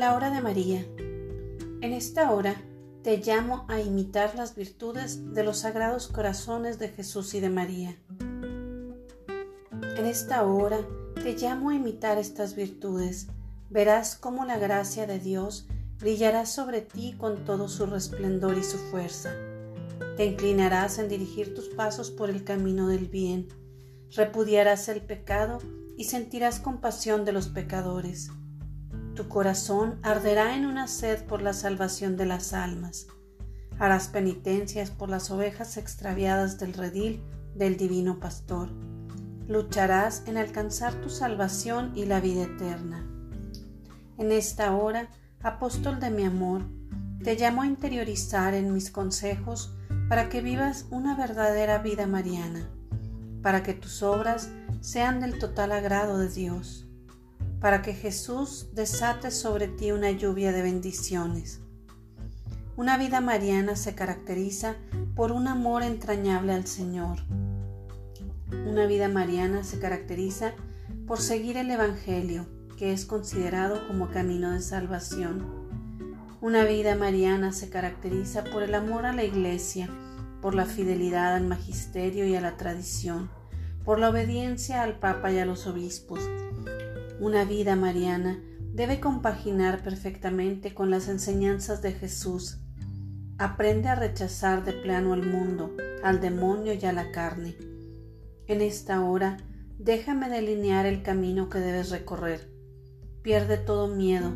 La hora de María. En esta hora te llamo a imitar las virtudes de los sagrados corazones de Jesús y de María. En esta hora te llamo a imitar estas virtudes. Verás cómo la gracia de Dios brillará sobre ti con todo su resplendor y su fuerza. Te inclinarás en dirigir tus pasos por el camino del bien. Repudiarás el pecado y sentirás compasión de los pecadores tu corazón arderá en una sed por la salvación de las almas. Harás penitencias por las ovejas extraviadas del redil del divino pastor. Lucharás en alcanzar tu salvación y la vida eterna. En esta hora, apóstol de mi amor, te llamo a interiorizar en mis consejos para que vivas una verdadera vida mariana, para que tus obras sean del total agrado de Dios para que Jesús desate sobre ti una lluvia de bendiciones. Una vida mariana se caracteriza por un amor entrañable al Señor. Una vida mariana se caracteriza por seguir el Evangelio, que es considerado como camino de salvación. Una vida mariana se caracteriza por el amor a la Iglesia, por la fidelidad al magisterio y a la tradición, por la obediencia al Papa y a los obispos, una vida mariana debe compaginar perfectamente con las enseñanzas de Jesús. Aprende a rechazar de plano al mundo, al demonio y a la carne. En esta hora, déjame delinear el camino que debes recorrer. Pierde todo miedo,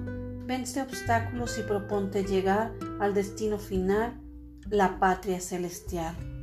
vence obstáculos y proponte llegar al destino final, la patria celestial.